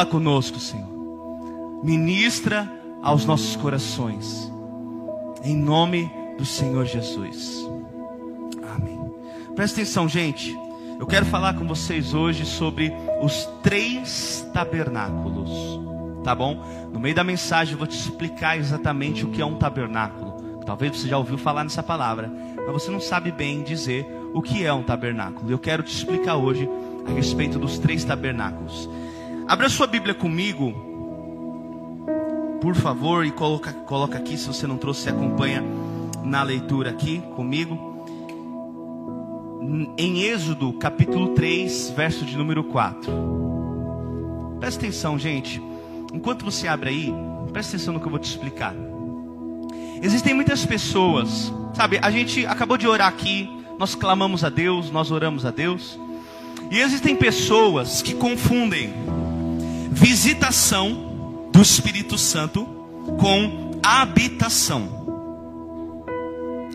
Fala conosco, Senhor. Ministra aos nossos corações. Em nome do Senhor Jesus. Amém. Presta atenção, gente. Eu quero falar com vocês hoje sobre os três tabernáculos. Tá bom? No meio da mensagem eu vou te explicar exatamente o que é um tabernáculo. Talvez você já ouviu falar nessa palavra, mas você não sabe bem dizer o que é um tabernáculo. Eu quero te explicar hoje a respeito dos três tabernáculos. Abra sua Bíblia comigo, por favor, e coloca, coloca aqui, se você não trouxe, acompanha na leitura aqui comigo. Em Êxodo, capítulo 3, verso de número 4. Presta atenção, gente. Enquanto você abre aí, presta atenção no que eu vou te explicar. Existem muitas pessoas, sabe? A gente acabou de orar aqui, nós clamamos a Deus, nós oramos a Deus. E existem pessoas que confundem visitação do Espírito Santo com habitação.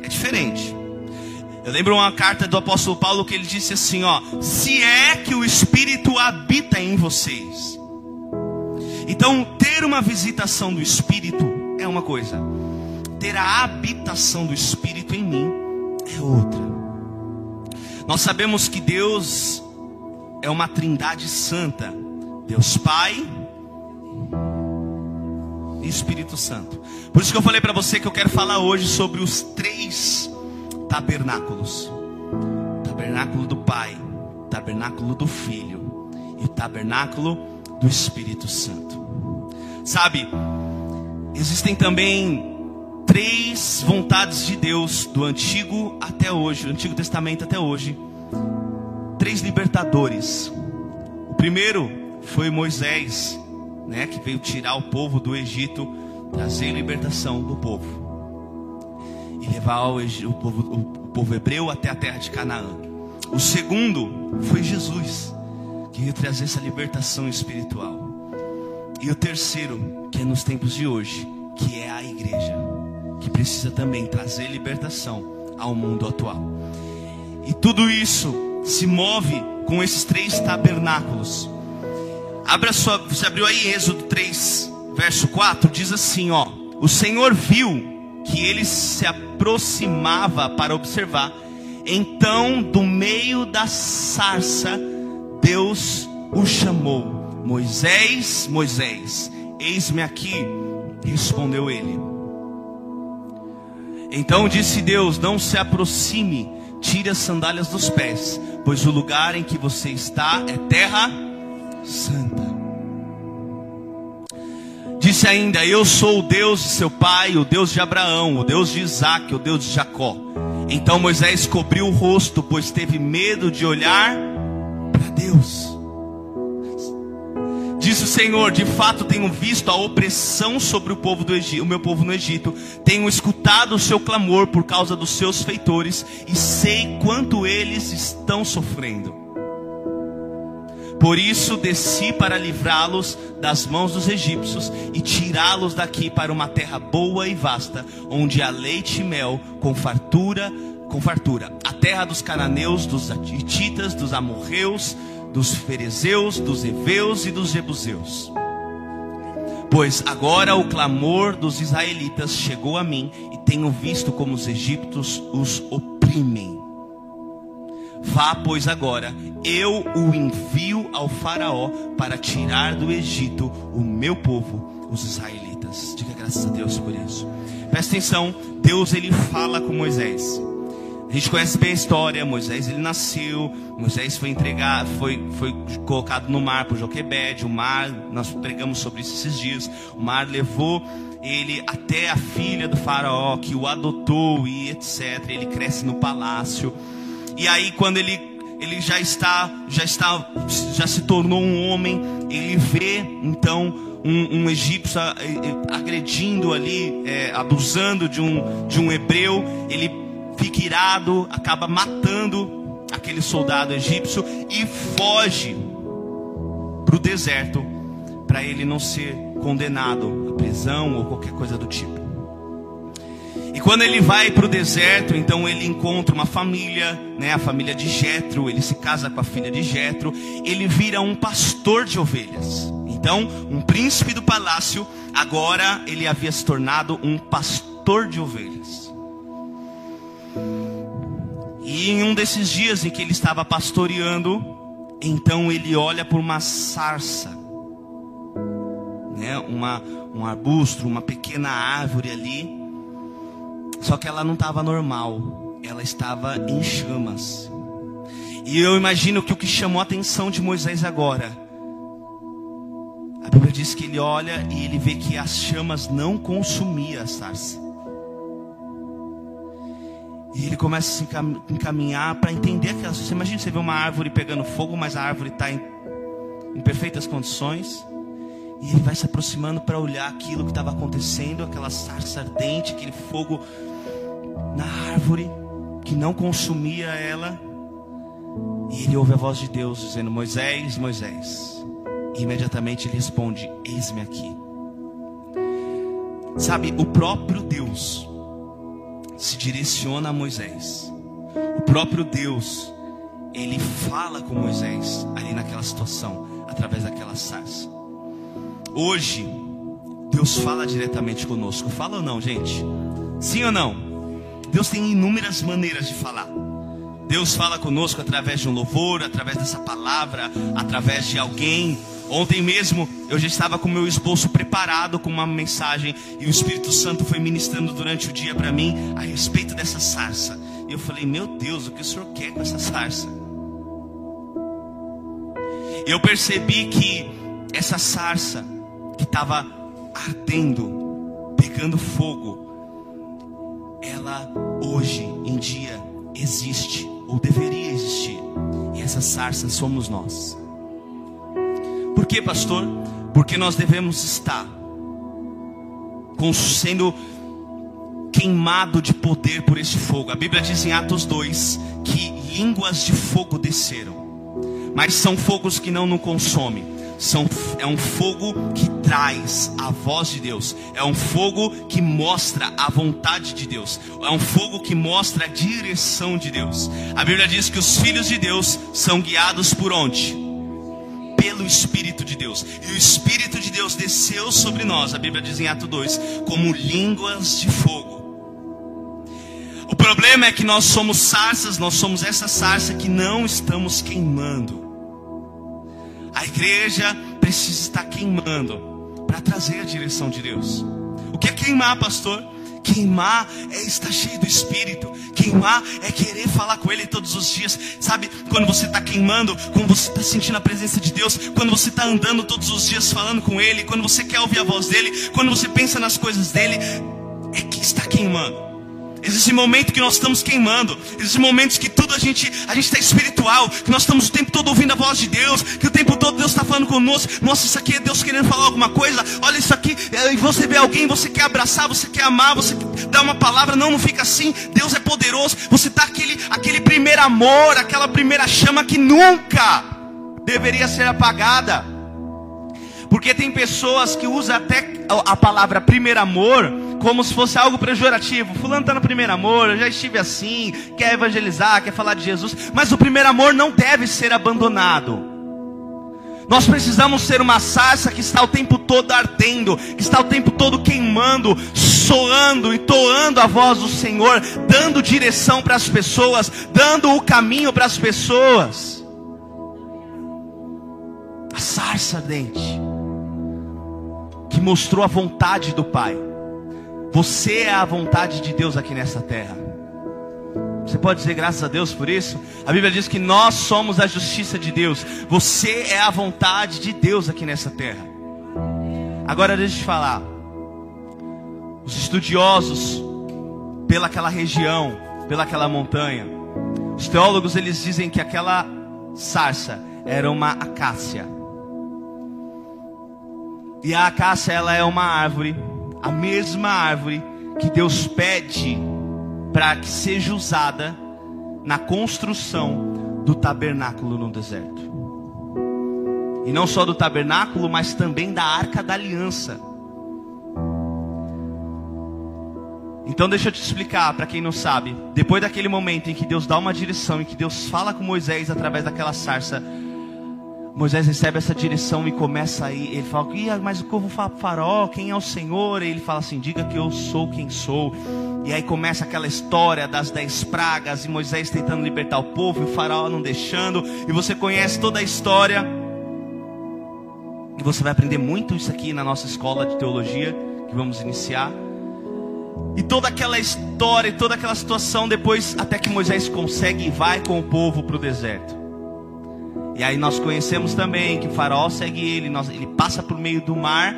É diferente. Eu lembro uma carta do apóstolo Paulo que ele disse assim, ó: "Se é que o Espírito habita em vocês". Então, ter uma visitação do Espírito é uma coisa. Ter a habitação do Espírito em mim é outra. Nós sabemos que Deus é uma trindade santa. Deus Pai e Espírito Santo. Por isso que eu falei para você que eu quero falar hoje sobre os três tabernáculos: tabernáculo do Pai, tabernáculo do Filho e tabernáculo do Espírito Santo. Sabe, existem também três vontades de Deus do Antigo até hoje, do Antigo Testamento até hoje. Três libertadores. O primeiro foi Moisés, né, que veio tirar o povo do Egito, trazer libertação do povo e levar o, o, povo, o povo hebreu até a terra de Canaã. O segundo foi Jesus, que veio trazer essa libertação espiritual. E o terceiro, que é nos tempos de hoje, que é a igreja, que precisa também trazer libertação ao mundo atual. E tudo isso se move com esses três tabernáculos. Abra sua, você abriu aí Êxodo 3, verso 4, diz assim, ó: O Senhor viu que ele se aproximava para observar. Então, do meio da sarça, Deus o chamou: Moisés, Moisés, eis-me aqui, respondeu ele. Então disse Deus: Não se aproxime, tire as sandálias dos pés, pois o lugar em que você está é terra santa. Disse ainda: Eu sou o Deus de seu pai, o Deus de Abraão, o Deus de Isaac, o Deus de Jacó. Então Moisés cobriu o rosto, pois teve medo de olhar para Deus. Disse o Senhor: De fato tenho visto a opressão sobre o povo do Egito, o meu povo no Egito. Tenho escutado o seu clamor por causa dos seus feitores e sei quanto eles estão sofrendo. Por isso desci para livrá-los das mãos dos egípcios e tirá-los daqui para uma terra boa e vasta, onde há leite e mel com fartura, com fartura. A terra dos cananeus, dos hititas, dos amorreus, dos ferezeus, dos heveus e dos jebuseus. Pois agora o clamor dos israelitas chegou a mim e tenho visto como os egípcios os oprimem. Vá, pois, agora, eu o envio ao Faraó para tirar do Egito o meu povo, os israelitas. Diga graças a Deus por isso. Presta atenção, Deus ele fala com Moisés. A gente conhece bem a história, Moisés ele nasceu, Moisés foi entregado, foi, foi colocado no mar por Joquebede, o mar, nós pregamos sobre isso esses dias, o mar levou ele até a filha do faraó, que o adotou e etc, ele cresce no palácio, e aí quando ele, ele já está, já está, já se tornou um homem, ele vê então um, um egípcio agredindo ali, é, abusando de um, de um hebreu, ele fica irado, acaba matando aquele soldado egípcio e foge para o deserto para ele não ser condenado à prisão ou qualquer coisa do tipo. E quando ele vai para o deserto, então ele encontra uma família, né, a família de Jetro, ele se casa com a filha de Jetro, ele vira um pastor de ovelhas. Então, um príncipe do palácio, agora ele havia se tornado um pastor de ovelhas. E em um desses dias em que ele estava pastoreando, então ele olha por uma sarça, né? uma, um arbusto, uma pequena árvore ali. Só que ela não estava normal, ela estava em chamas. E eu imagino que o que chamou a atenção de Moisés agora, a Bíblia diz que ele olha e ele vê que as chamas não consumiam a sarça. E ele começa a se encaminhar para entender aquela. Você imagina você vê uma árvore pegando fogo, mas a árvore está em, em perfeitas condições. E ele vai se aproximando para olhar aquilo que estava acontecendo, aquela sarça ardente, aquele fogo na árvore que não consumia ela. E ele ouve a voz de Deus dizendo: Moisés, Moisés. E imediatamente ele responde: Eis-me aqui. Sabe, o próprio Deus se direciona a Moisés. O próprio Deus, ele fala com Moisés ali naquela situação, através daquela sarça. Hoje, Deus fala diretamente conosco. Fala ou não, gente? Sim ou não? Deus tem inúmeras maneiras de falar. Deus fala conosco através de um louvor, através dessa palavra, através de alguém Ontem mesmo eu já estava com meu esboço preparado com uma mensagem e o Espírito Santo foi ministrando durante o dia para mim a respeito dessa sarça. E eu falei: Meu Deus, o que o Senhor quer com essa sarça? Eu percebi que essa sarça que estava ardendo, pegando fogo, ela hoje em dia existe ou deveria existir. E essa sarça somos nós. Por que, pastor? Porque nós devemos estar sendo queimado de poder por esse fogo. A Bíblia diz em Atos 2 que línguas de fogo desceram, mas são fogos que não nos consomem. São, é um fogo que traz a voz de Deus, é um fogo que mostra a vontade de Deus, é um fogo que mostra a direção de Deus. A Bíblia diz que os filhos de Deus são guiados por onde? pelo Espírito de Deus. E o Espírito de Deus desceu sobre nós, a Bíblia diz em Atos 2, como línguas de fogo. O problema é que nós somos sarças, nós somos essa sarça que não estamos queimando. A igreja precisa estar queimando para trazer a direção de Deus. O que é queimar, pastor? Queimar é estar cheio do Espírito. Queimar é querer falar com Ele todos os dias. Sabe, quando você está queimando, quando você está sentindo a presença de Deus, quando você está andando todos os dias falando com Ele, quando você quer ouvir a voz dEle, quando você pensa nas coisas dEle, é que está queimando. Existe momento que nós estamos queimando. Existem momentos que tudo a gente a gente está espiritual, que nós estamos o tempo todo ouvindo a voz de Deus, que o tempo todo Deus está falando conosco. Nossa, isso aqui é Deus querendo falar alguma coisa. Olha isso aqui. É, e você vê alguém, você quer abraçar, você quer amar, você dar uma palavra. Não, não fica assim. Deus é poderoso. Você está aquele aquele primeiro amor, aquela primeira chama que nunca deveria ser apagada. Porque tem pessoas que usam até a palavra primeiro amor como se fosse algo pejorativo. Fulano está no primeiro amor, eu já estive assim, quer evangelizar, quer falar de Jesus. Mas o primeiro amor não deve ser abandonado. Nós precisamos ser uma sarça que está o tempo todo ardendo, que está o tempo todo queimando, soando, entoando a voz do Senhor, dando direção para as pessoas, dando o caminho para as pessoas. A sarça ardente que mostrou a vontade do Pai. Você é a vontade de Deus aqui nessa terra. Você pode dizer graças a Deus por isso? A Bíblia diz que nós somos a justiça de Deus. Você é a vontade de Deus aqui nessa terra. Agora deixa eu te falar. Os estudiosos pelaquela região, pelaquela montanha, os teólogos eles dizem que aquela sarça era uma acácia. E a acácia ela é uma árvore a mesma árvore que Deus pede para que seja usada na construção do tabernáculo no deserto. E não só do tabernáculo, mas também da arca da aliança. Então deixa eu te explicar para quem não sabe. Depois daquele momento em que Deus dá uma direção, em que Deus fala com Moisés através daquela sarça, Moisés recebe essa direção e começa aí. Ele fala: Mas o falar para Faraó? Quem é o Senhor? E ele fala assim: Diga que eu sou quem sou. E aí começa aquela história das dez pragas e Moisés tentando libertar o povo e o Faraó não deixando. E você conhece toda a história. E você vai aprender muito isso aqui na nossa escola de teologia que vamos iniciar. E toda aquela história, toda aquela situação, depois, até que Moisés consegue e vai com o povo para o deserto. E aí nós conhecemos também que o faraó segue ele, nós, ele passa por meio do mar.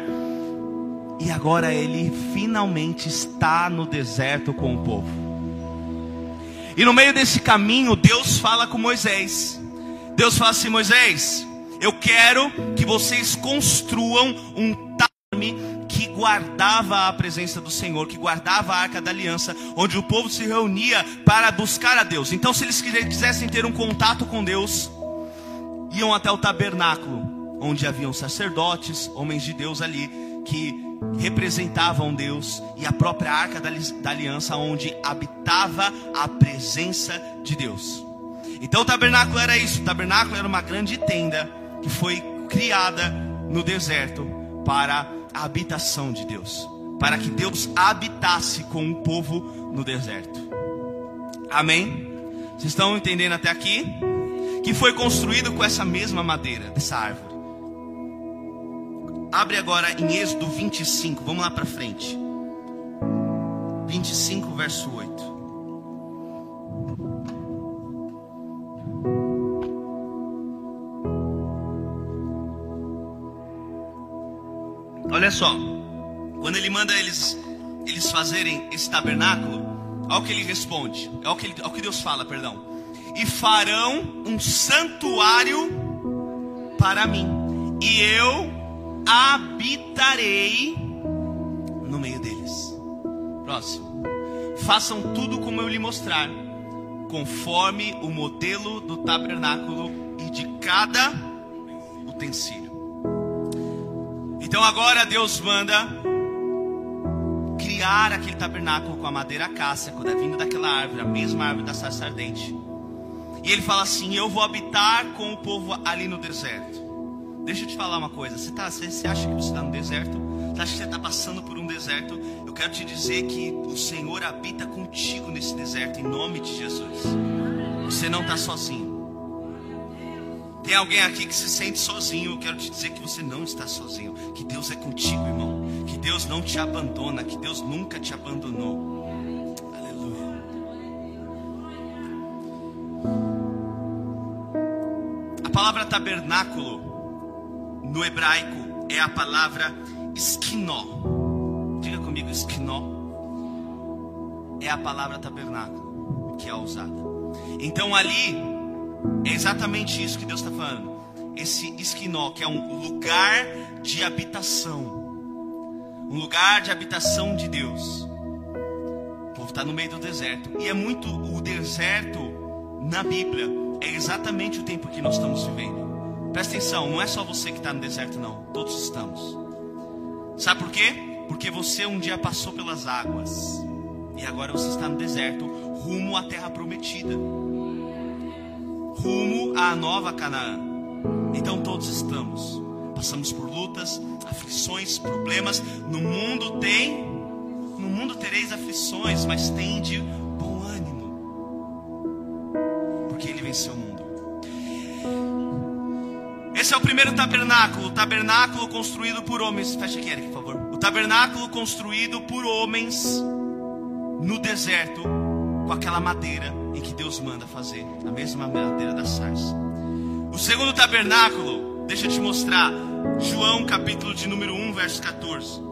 E agora ele finalmente está no deserto com o povo. E no meio desse caminho, Deus fala com Moisés. Deus fala assim: Moisés, eu quero que vocês construam um tarme que guardava a presença do Senhor, que guardava a arca da aliança, onde o povo se reunia para buscar a Deus. Então, se eles quisessem ter um contato com Deus, iam até o tabernáculo, onde haviam sacerdotes, homens de Deus ali, que representavam Deus, e a própria arca da aliança, onde habitava a presença de Deus. Então o tabernáculo era isso: o tabernáculo era uma grande tenda que foi criada no deserto para a habitação de Deus, para que Deus habitasse com o povo no deserto. Amém? Vocês estão entendendo até aqui? Que foi construído com essa mesma madeira, dessa árvore. Abre agora em Êxodo 25, vamos lá para frente. 25, verso 8. Olha só, quando ele manda eles, eles fazerem esse tabernáculo, olha o que ele responde, olha o que, ele, olha o que Deus fala, perdão e farão um santuário para mim, e eu habitarei no meio deles. Próximo. Façam tudo como eu lhe mostrar, conforme o modelo do tabernáculo e de cada utensílio. Então agora Deus manda criar aquele tabernáculo com a madeira cássia, é vindo daquela árvore, a mesma árvore da sarça ardente. E ele fala assim: Eu vou habitar com o povo ali no deserto. Deixa eu te falar uma coisa. Você, tá, você, você acha que você está no deserto? Você acha que você está passando por um deserto? Eu quero te dizer que o Senhor habita contigo nesse deserto, em nome de Jesus. Você não está sozinho. Tem alguém aqui que se sente sozinho? Eu quero te dizer que você não está sozinho. Que Deus é contigo, irmão. Que Deus não te abandona. Que Deus nunca te abandonou. Palavra tabernáculo no hebraico é a palavra esquinó. Diga comigo, esquinó. É a palavra tabernáculo que é usada. Então ali é exatamente isso que Deus está falando. Esse esquinó, que é um lugar de habitação. Um lugar de habitação de Deus. O povo está no meio do deserto. E é muito o deserto na Bíblia é exatamente o tempo que nós estamos vivendo. Presta atenção, não é só você que está no deserto, não. Todos estamos. Sabe por quê? Porque você um dia passou pelas águas e agora você está no deserto, rumo à terra prometida, rumo à nova Canaã. Então todos estamos. Passamos por lutas, aflições, problemas. No mundo tem, no mundo tereis aflições, mas tende porque ele venceu o mundo. Esse é o primeiro tabernáculo, o tabernáculo construído por homens. Fecha aqui, Eric, por favor. O tabernáculo construído por homens no deserto, com aquela madeira em que Deus manda fazer, a mesma madeira da sarça. O segundo tabernáculo, deixa eu te mostrar, João capítulo de número 1, verso 14.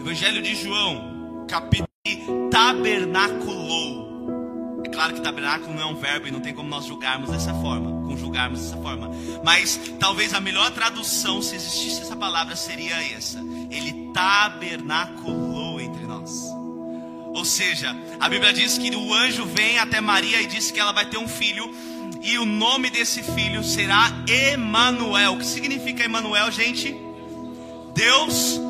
Evangelho de João, capítulo tabernaculou. É claro que tabernáculo não é um verbo e não tem como nós julgarmos dessa forma, conjugarmos dessa forma. Mas talvez a melhor tradução, se existisse essa palavra, seria essa: Ele tabernaculou entre nós. Ou seja, a Bíblia diz que o anjo vem até Maria e diz que ela vai ter um filho. E o nome desse filho será Emanuel. O que significa Emanuel, gente? Deus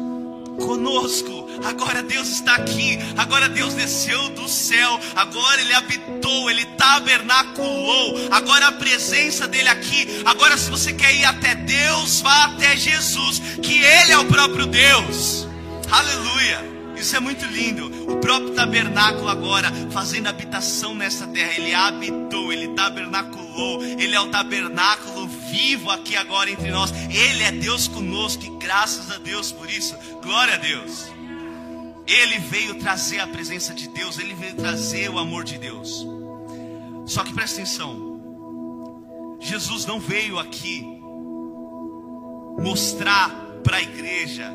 conosco. Agora Deus está aqui. Agora Deus desceu do céu. Agora Ele habitou. Ele tabernaculou. Agora a presença dele aqui. Agora, se você quer ir até Deus, vá até Jesus, que Ele é o próprio Deus. Aleluia. Isso é muito lindo. O próprio tabernáculo agora fazendo habitação nessa terra. Ele habitou, ele tabernaculou. Ele é o tabernáculo vivo aqui agora entre nós. Ele é Deus conosco e graças a Deus por isso. Glória a Deus. Ele veio trazer a presença de Deus, ele veio trazer o amor de Deus. Só que presta atenção. Jesus não veio aqui mostrar para a igreja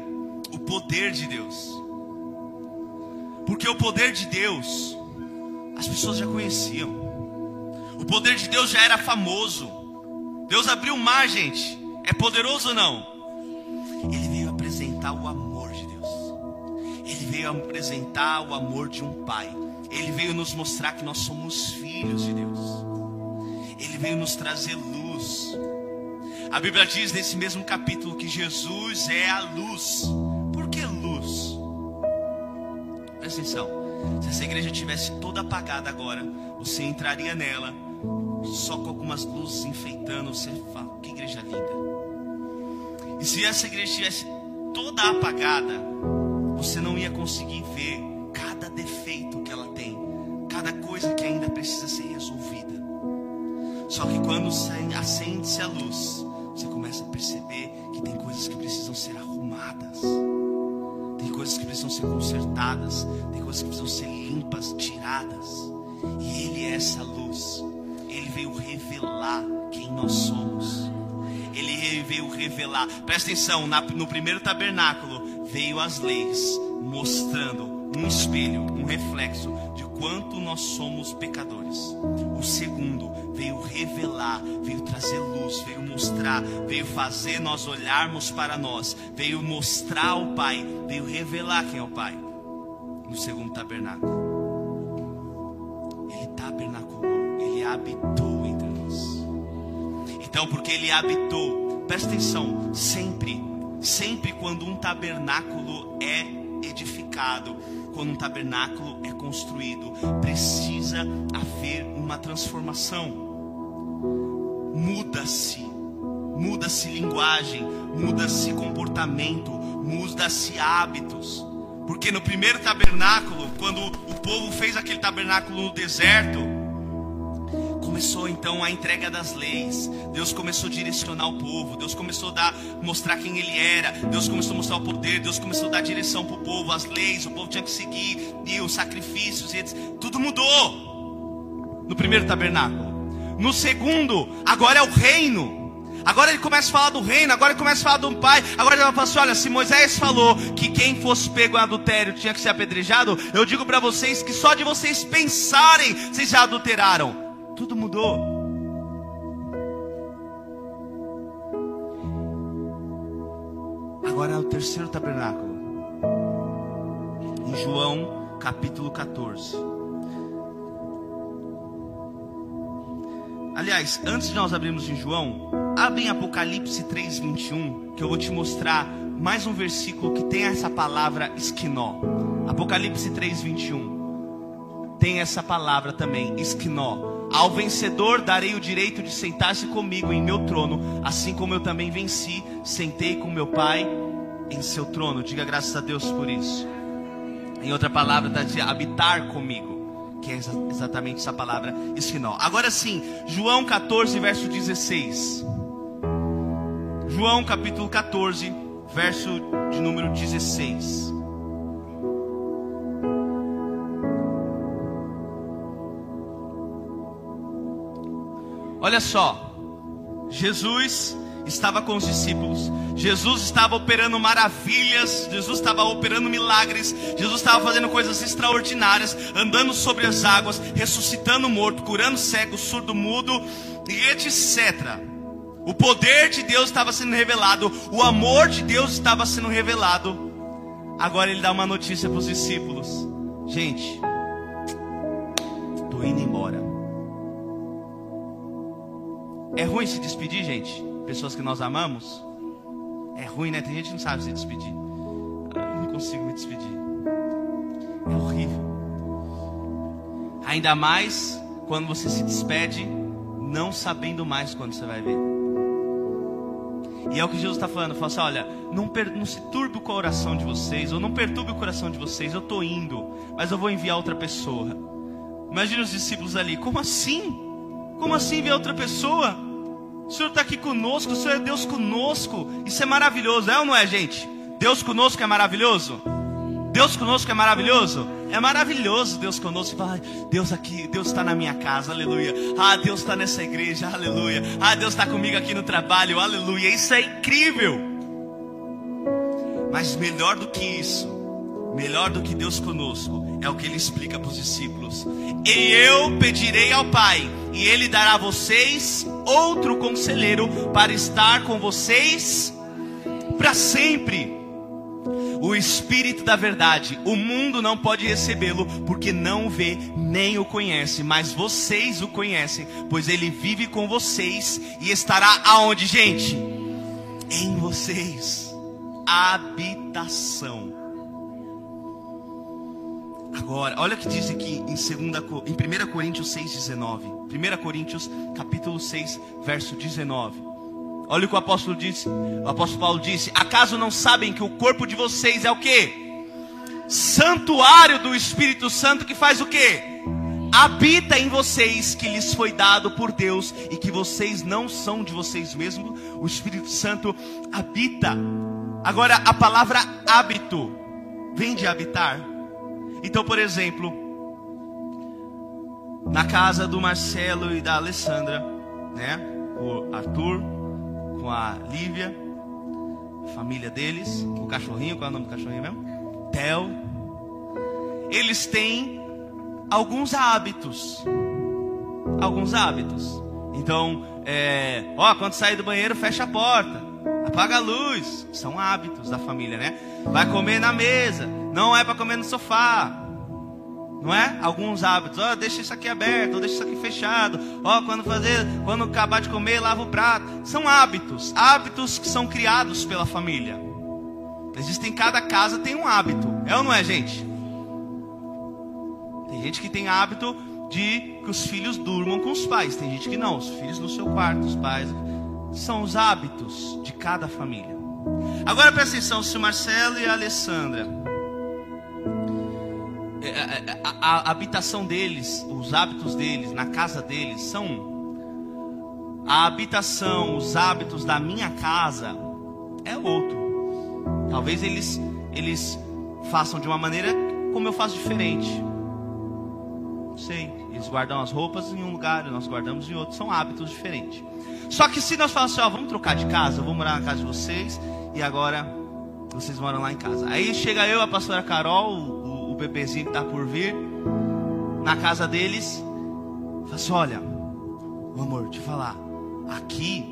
o poder de Deus. Porque o poder de Deus, as pessoas já conheciam. O poder de Deus já era famoso. Deus abriu o mar, gente. É poderoso ou não? Ele veio apresentar o amor. Ele veio apresentar o amor de um pai. Ele veio nos mostrar que nós somos filhos de Deus. Ele veio nos trazer luz. A Bíblia diz nesse mesmo capítulo que Jesus é a luz. Por que luz? Presta atenção. Se essa igreja tivesse toda apagada agora, você entraria nela, só com algumas luzes enfeitando, você fala, que igreja linda. E se essa igreja estivesse toda apagada, você não ia conseguir ver cada defeito que ela tem, cada coisa que ainda precisa ser resolvida. Só que quando acende-se a luz, você começa a perceber que tem coisas que precisam ser arrumadas coisas que precisam ser consertadas, tem coisas que precisam ser limpas, tiradas. E Ele é essa luz. Ele veio revelar quem nós somos. Ele veio revelar. Presta atenção, no primeiro tabernáculo veio as leis mostrando um espelho, um reflexo de quanto nós somos pecadores. O segundo veio revelar, veio trazer luz, veio mostrar, veio fazer nós olharmos para nós, veio mostrar ao Pai, veio revelar quem é o Pai. No segundo tabernáculo. Ele tabernaculou, ele habitou entre nós. Então, porque ele habitou, presta atenção, sempre, sempre quando um tabernáculo é edificado, quando um tabernáculo é construído, precisa haver uma transformação. Muda-se, muda-se linguagem, muda-se comportamento, muda-se hábitos. Porque no primeiro tabernáculo, quando o povo fez aquele tabernáculo no deserto, começou então a entrega das leis. Deus começou a direcionar o povo. Deus começou a dar, mostrar quem ele era. Deus começou a mostrar o poder. Deus começou a dar direção para o povo, as leis. O povo tinha que seguir e os sacrifícios. E tudo mudou no primeiro tabernáculo. No segundo, agora é o reino. Agora ele começa a falar do reino, agora ele começa a falar do pai. Agora ele vai falar assim: olha, se Moisés falou que quem fosse pego em adultério tinha que ser apedrejado, eu digo para vocês que só de vocês pensarem, vocês já adulteraram. Tudo mudou. Agora é o terceiro tabernáculo. Em João capítulo 14. Aliás, antes de nós abrirmos em João, abre em Apocalipse 3:21, que eu vou te mostrar mais um versículo que tem essa palavra esquinó. Apocalipse 3:21. Tem essa palavra também, esquinó. Ao vencedor darei o direito de sentar-se comigo em meu trono, assim como eu também venci, sentei com meu Pai em seu trono. Diga graças a Deus por isso. Em outra palavra, está de habitar comigo, que é exatamente essa palavra esquinó. Agora sim, João 14, verso 16. João capítulo 14, verso de número 16. Olha só, Jesus estava com os discípulos, Jesus estava operando maravilhas, Jesus estava operando milagres, Jesus estava fazendo coisas extraordinárias, andando sobre as águas, ressuscitando morto, curando cego, surdo, mudo e etc. O poder de Deus estava sendo revelado, o amor de Deus estava sendo revelado. Agora ele dá uma notícia para os discípulos: gente, estou indo embora. É ruim se despedir, gente? Pessoas que nós amamos? É ruim, né? Tem gente que não sabe se despedir. Eu não consigo me despedir. É horrível. Ainda mais quando você se despede, não sabendo mais quando você vai ver. E é o que Jesus está falando. Fala assim: olha, não, não se turbe o coração de vocês, ou não perturbe o coração de vocês. Eu estou indo, mas eu vou enviar outra pessoa. Imagina os discípulos ali: como assim? Como assim enviar outra pessoa? O Senhor está aqui conosco, o Senhor é Deus conosco. Isso é maravilhoso, é ou não é, gente? Deus conosco é maravilhoso? Deus conosco é maravilhoso? É maravilhoso Deus conosco. Deus aqui, Deus está na minha casa, aleluia. Ah, Deus está nessa igreja, aleluia. Ah, Deus está comigo aqui no trabalho, aleluia. Isso é incrível. Mas melhor do que isso, melhor do que Deus conosco, é o que ele explica para os discípulos. E eu pedirei ao Pai, e ele dará a vocês outro conselheiro para estar com vocês para sempre o Espírito da Verdade. O mundo não pode recebê-lo porque não o vê nem o conhece, mas vocês o conhecem, pois ele vive com vocês e estará aonde, gente? Em vocês. Habitação. Agora, olha o que diz aqui em, segunda, em 1 Coríntios 6,19. 1 Coríntios capítulo 6, verso 19. Olha o que o apóstolo disse. O apóstolo Paulo disse: Acaso não sabem que o corpo de vocês é o que? Santuário do Espírito Santo que faz o que? Habita em vocês, que lhes foi dado por Deus e que vocês não são de vocês mesmos. O Espírito Santo habita. Agora, a palavra hábito vem de habitar. Então, por exemplo, na casa do Marcelo e da Alessandra, né? O Arthur, com a Lívia, família deles, o cachorrinho, qual é o nome do cachorrinho mesmo? Theo. Eles têm alguns hábitos. Alguns hábitos. Então, é, ó, quando sair do banheiro, fecha a porta, apaga a luz. São hábitos da família, né? Vai comer na mesa, não é para comer no sofá não é? Alguns hábitos, ó, oh, deixa isso aqui aberto, deixa isso aqui fechado, ó, oh, quando fazer, quando acabar de comer, lava o prato. São hábitos, hábitos que são criados pela família. Existem cada casa tem um hábito, é ou não é, gente? Tem gente que tem hábito de que os filhos durmam com os pais, tem gente que não, os filhos no seu quarto, os pais. São os hábitos de cada família. Agora presta atenção, se o Marcelo e a Alessandra é, é, é, a, a, habitação deles, os hábitos deles, na casa deles, são a habitação, os hábitos da minha casa é outro. Talvez eles eles façam de uma maneira como eu faço diferente. Não sei. Eles guardam as roupas em um lugar, nós guardamos em outro. São hábitos diferentes. Só que se nós falarmos assim, ó, vamos trocar de casa, eu vou morar na casa de vocês e agora vocês moram lá em casa. Aí chega eu, a pastora Carol, o bebezinho que está por vir, na casa deles, fala assim: olha, meu amor, te falar, aqui,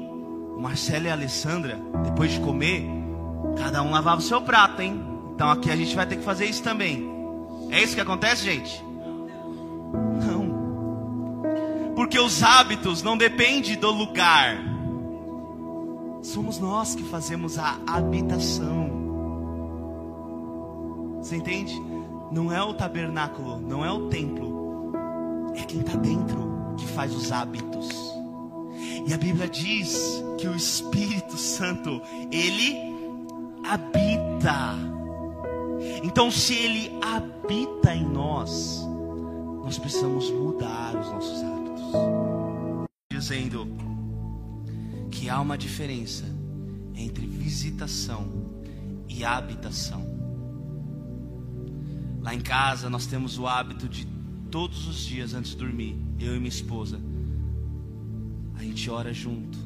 o Marcelo e a Alessandra, depois de comer, cada um lavava o seu prato, hein? Então aqui a gente vai ter que fazer isso também. É isso que acontece, gente? Não. Porque os hábitos não dependem do lugar. Somos nós que fazemos a habitação. Você entende? Não é o tabernáculo, não é o templo, é quem está dentro que faz os hábitos. E a Bíblia diz que o Espírito Santo, ele habita. Então, se ele habita em nós, nós precisamos mudar os nossos hábitos. Dizendo que há uma diferença entre visitação e habitação. Lá em casa nós temos o hábito de todos os dias antes de dormir, eu e minha esposa, a gente ora junto.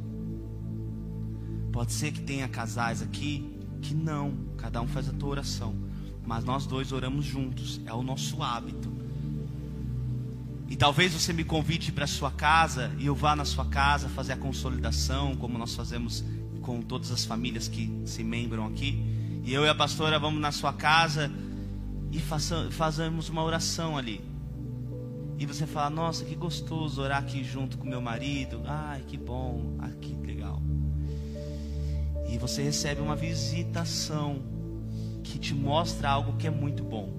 Pode ser que tenha casais aqui que não, cada um faz a tua oração, mas nós dois oramos juntos, é o nosso hábito. E talvez você me convide para sua casa e eu vá na sua casa fazer a consolidação, como nós fazemos com todas as famílias que se membram aqui. E eu e a pastora vamos na sua casa e fazemos uma oração ali. E você fala, nossa, que gostoso orar aqui junto com meu marido. Ai, que bom, ah, que legal. E você recebe uma visitação que te mostra algo que é muito bom.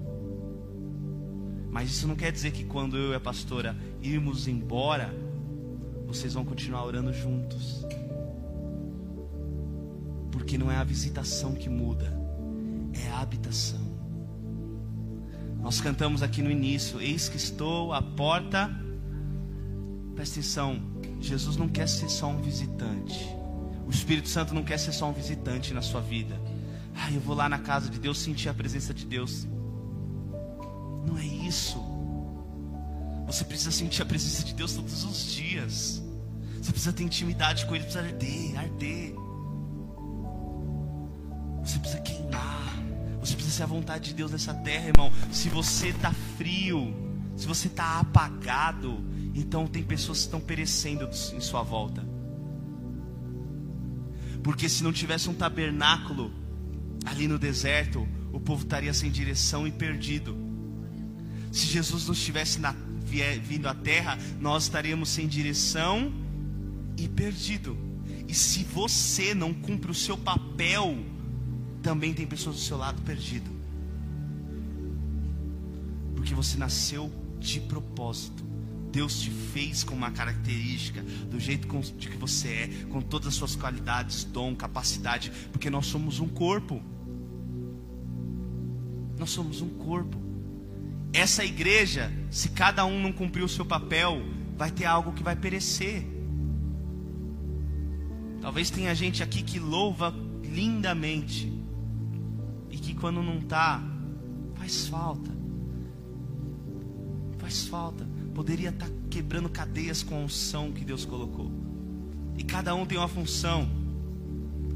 Mas isso não quer dizer que quando eu e a pastora irmos embora, vocês vão continuar orando juntos. Porque não é a visitação que muda, é a habitação. Nós cantamos aqui no início: Eis que estou à porta. Presta atenção, Jesus não quer ser só um visitante. O Espírito Santo não quer ser só um visitante na sua vida. Ah, eu vou lá na casa de Deus sentir a presença de Deus. Não é isso. Você precisa sentir a presença de Deus todos os dias. Você precisa ter intimidade com Ele, precisa arder, arder. Precisa ser a vontade de Deus nessa terra, irmão. Se você está frio, se você está apagado, então tem pessoas que estão perecendo em sua volta. Porque se não tivesse um tabernáculo ali no deserto, o povo estaria sem direção e perdido. Se Jesus não estivesse na, vindo à terra, nós estaríamos sem direção e perdido. E se você não cumpre o seu papel, também tem pessoas do seu lado perdido. Porque você nasceu de propósito. Deus te fez com uma característica, do jeito de que você é, com todas as suas qualidades, dom, capacidade, porque nós somos um corpo. Nós somos um corpo. Essa igreja, se cada um não cumprir o seu papel, vai ter algo que vai perecer. Talvez tenha gente aqui que louva lindamente que quando não está, faz falta. Faz falta. Poderia estar tá quebrando cadeias com a unção que Deus colocou. E cada um tem uma função.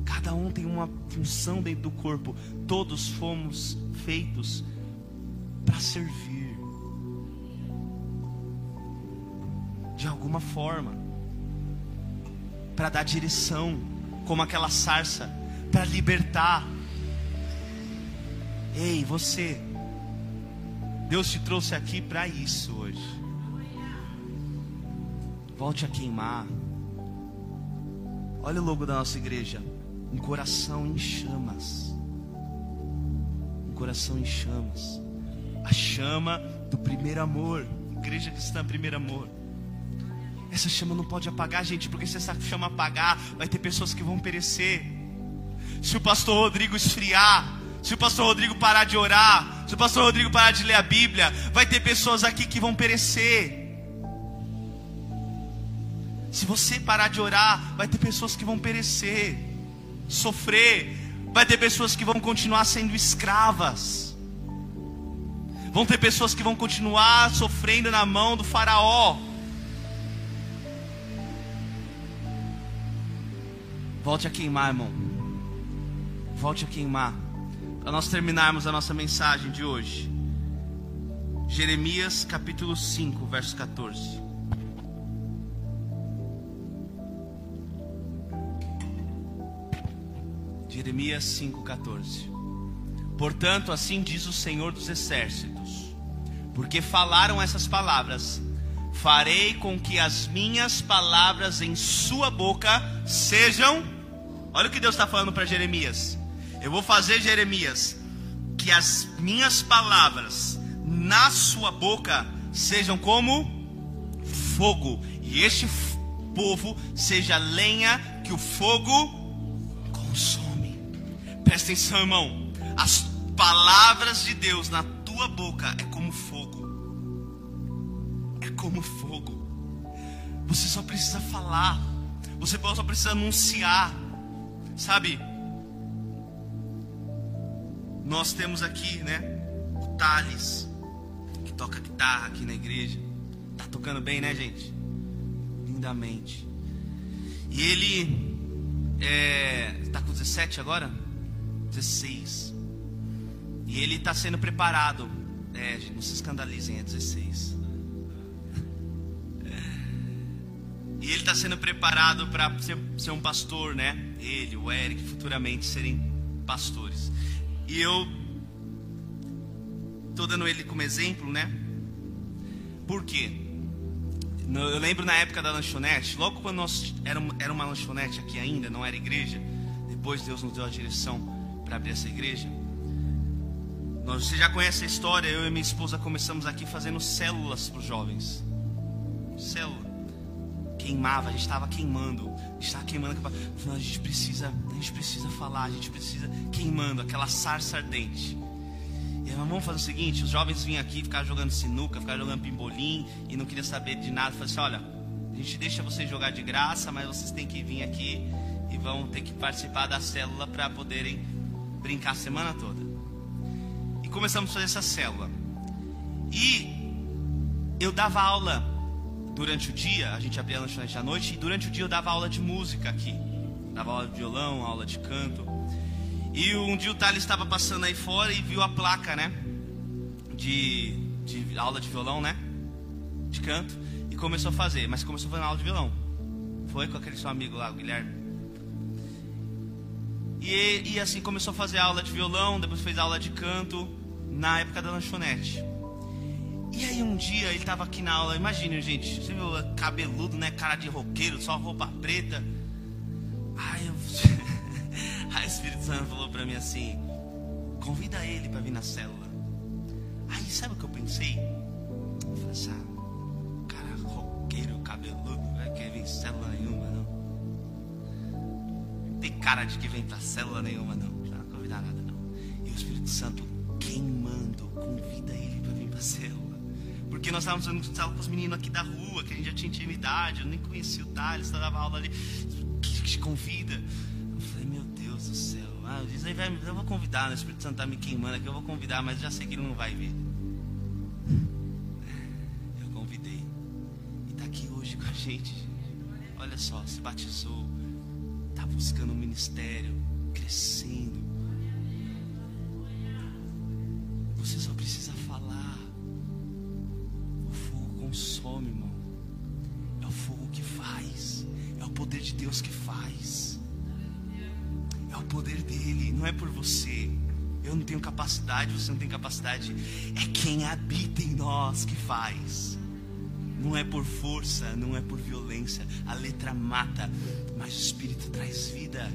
Cada um tem uma função dentro do corpo. Todos fomos feitos para servir. De alguma forma. Para dar direção, como aquela sarça, para libertar. Ei, você. Deus te trouxe aqui para isso hoje. Volte a queimar. Olha o logo da nossa igreja. Um coração em chamas. Um coração em chamas. A chama do primeiro amor. Igreja cristã, primeiro amor. Essa chama não pode apagar, gente, porque se essa chama apagar, vai ter pessoas que vão perecer. Se o pastor Rodrigo esfriar, se o pastor Rodrigo parar de orar, se o pastor Rodrigo parar de ler a Bíblia, vai ter pessoas aqui que vão perecer. Se você parar de orar, vai ter pessoas que vão perecer, sofrer, vai ter pessoas que vão continuar sendo escravas. Vão ter pessoas que vão continuar sofrendo na mão do faraó. Volte a queimar, irmão. Volte a queimar. Para nós terminarmos a nossa mensagem de hoje. Jeremias capítulo 5, verso 14. Jeremias 5,14. Portanto, assim diz o Senhor dos Exércitos: porque falaram essas palavras, farei com que as minhas palavras em sua boca sejam. Olha o que Deus está falando para Jeremias. Eu vou fazer, Jeremias, que as minhas palavras na sua boca sejam como fogo, e este povo seja lenha que o fogo consome. Presta atenção, irmão. As palavras de Deus na tua boca é como fogo. É como fogo. Você só precisa falar. Você só precisa anunciar. Sabe? Nós temos aqui, né? O Thales, que toca guitarra aqui na igreja. Tá tocando bem, né, gente? Lindamente. E ele é, tá com 17 agora? 16. E ele está sendo preparado. É, não se escandalizem, é 16. E ele está sendo preparado para ser, ser, um pastor, né? Ele, o Eric, futuramente serem pastores. E eu estou dando ele como exemplo, né? Por quê? Eu lembro na época da lanchonete, logo quando nós era, era uma lanchonete aqui ainda, não era igreja. Depois Deus nos deu a direção para abrir essa igreja. Você já conhece a história, eu e minha esposa começamos aqui fazendo células para os jovens. Célula. Queimava, a gente estava queimando. A gente estava queimando. A gente precisa, a gente precisa falar, a gente precisa queimando aquela sarça ardente. E aí, vamos fazer o seguinte: os jovens vinham aqui, ficar jogando sinuca, ficar jogando pimbolim e não queria saber de nada. Falei assim: olha, a gente deixa vocês jogar de graça, mas vocês têm que vir aqui e vão ter que participar da célula para poderem brincar a semana toda. E começamos a fazer essa célula. E eu dava aula durante o dia, a gente abria a lanchonete à noite, e durante o dia eu dava aula de música aqui. Dava aula de violão, aula de canto. E um dia o Thales estava passando aí fora e viu a placa, né? De, de aula de violão, né? De canto. E começou a fazer, mas começou fazendo aula de violão. Foi com aquele seu amigo lá, o Guilherme. E, e assim começou a fazer aula de violão, depois fez aula de canto, na época da lanchonete. E aí um dia ele estava aqui na aula, imagine gente, você viu cabeludo, né, cara de roqueiro, só roupa preta. Aí, eu... aí o Espírito Santo falou para mim assim, convida ele para vir na célula. Aí sabe o que eu pensei? Eu falei assim, ah, cara roqueiro, cabeludo, vai querer vir célula nenhuma não. Tem cara de que vem pra célula nenhuma não, não vai convidar nada não. E o Espírito Santo queimando, convida ele para vir pra célula. Porque nós estávamos fazendo sala com os meninos aqui da rua, que a gente já tinha intimidade, eu nem conhecia o Thales, dava aula ali, que te convida. Eu falei, meu Deus do céu. Ah, eu disse, vai, eu vou convidar, né? o Espírito Santo está me queimando aqui, eu vou convidar, mas já sei que ele não vai vir. Eu convidei. E está aqui hoje com a gente. Olha só, se batizou, está buscando um ministério, tenho capacidade, você não tem capacidade. É quem habita em nós que faz. Não é por força, não é por violência. A letra mata, mas o Espírito traz vida.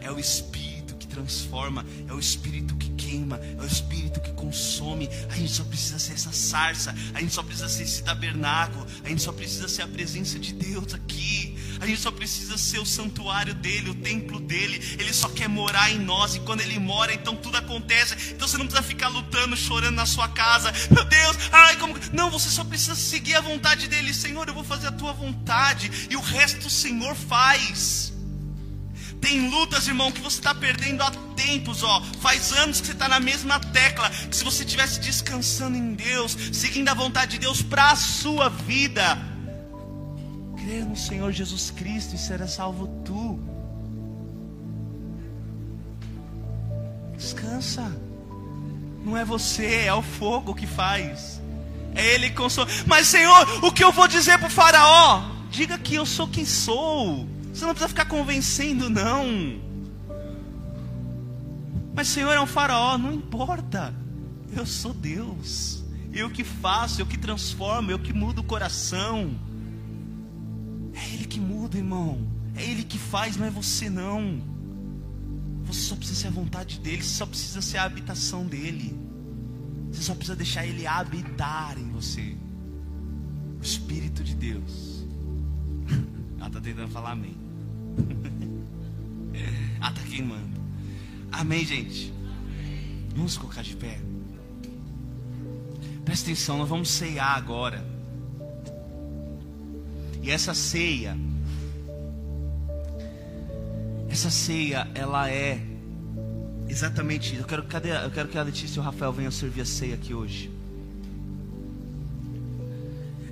É o Espírito transforma, é o Espírito que queima, é o Espírito que consome. A gente só precisa ser essa sarça, a gente só precisa ser esse tabernáculo, a gente só precisa ser a presença de Deus aqui, a gente só precisa ser o santuário dele, o templo dele. Ele só quer morar em nós, e quando ele mora, então tudo acontece. Então você não precisa ficar lutando, chorando na sua casa. Meu Deus, ai, como. Não, você só precisa seguir a vontade dele, Senhor. Eu vou fazer a tua vontade, e o resto o Senhor faz. Tem lutas, irmão, que você está perdendo há tempos, ó. Faz anos que você está na mesma tecla. Que se você estivesse descansando em Deus, seguindo a vontade de Deus para a sua vida, crer no Senhor Jesus Cristo e será salvo tu. Descansa. Não é você, é o fogo que faz. É Ele que consome. Mas, Senhor, o que eu vou dizer para o Faraó? Diga que eu sou quem sou. Você não precisa ficar convencendo, não. Mas Senhor é um faraó, não importa. Eu sou Deus. Eu que faço, eu que transformo, eu que mudo o coração. É Ele que muda, irmão. É Ele que faz, não é você não. Você só precisa ser a vontade dele, você só precisa ser a habitação dele. Você só precisa deixar ele habitar em você. O Espírito de Deus. Ela está tentando falar amém. ah, tá queimando. Amém, gente? Vamos colocar de pé. Presta atenção, nós vamos ceiar agora. E essa ceia, essa ceia, ela é exatamente. Eu quero, cadê, eu quero que a Letícia e o Rafael venham servir a ceia aqui hoje.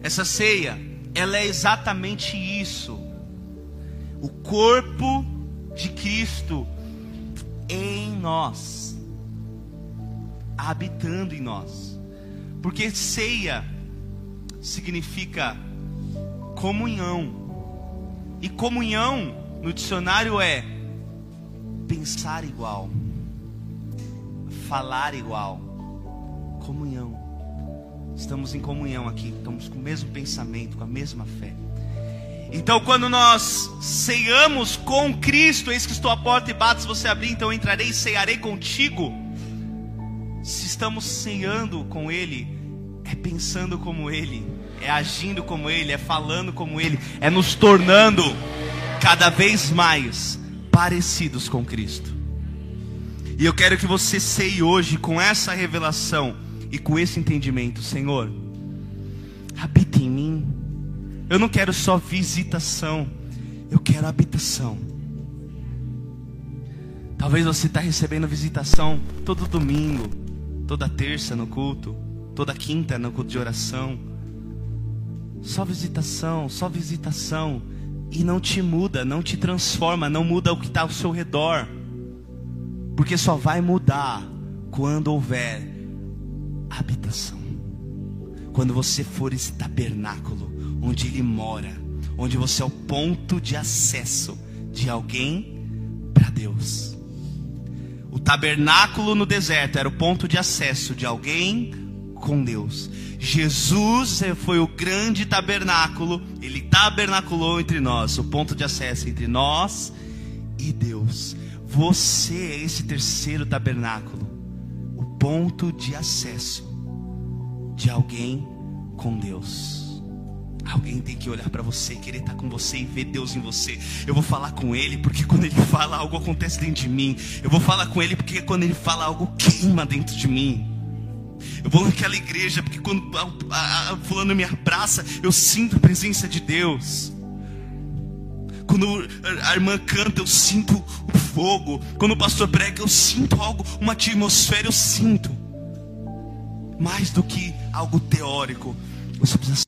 Essa ceia, ela é exatamente isso o corpo de Cristo em nós, habitando em nós. Porque ceia significa comunhão. E comunhão no dicionário é pensar igual, falar igual. Comunhão. Estamos em comunhão aqui, estamos com o mesmo pensamento, com a mesma fé. Então, quando nós ceiamos com Cristo, eis que estou à porta e bato, se você abrir, então entrarei e cearei contigo. Se estamos ceando com Ele, é pensando como Ele, é agindo como Ele, é falando como Ele, é nos tornando cada vez mais parecidos com Cristo. E eu quero que você ceie hoje com essa revelação e com esse entendimento, Senhor. Habita em mim. Eu não quero só visitação, eu quero habitação. Talvez você está recebendo visitação todo domingo, toda terça no culto, toda quinta no culto de oração. Só visitação, só visitação. E não te muda, não te transforma, não muda o que está ao seu redor. Porque só vai mudar quando houver habitação. Quando você for esse tabernáculo onde ele mora, onde você é o ponto de acesso de alguém para Deus. O tabernáculo no deserto era o ponto de acesso de alguém com Deus. Jesus foi o grande tabernáculo, ele tabernaculou entre nós, o ponto de acesso entre nós e Deus. Você é esse terceiro tabernáculo, o ponto de acesso de alguém com Deus. Alguém tem que olhar para você, querer estar com você e ver Deus em você. Eu vou falar com Ele, porque quando Ele fala, algo acontece dentro de mim. Eu vou falar com Ele, porque quando Ele fala, algo queima dentro de mim. Eu vou naquela igreja, porque quando a, a, a fulano me abraça, eu sinto a presença de Deus. Quando a irmã canta, eu sinto o fogo. Quando o pastor prega, eu sinto algo, uma atmosfera, eu sinto. Mais do que algo teórico, você precisa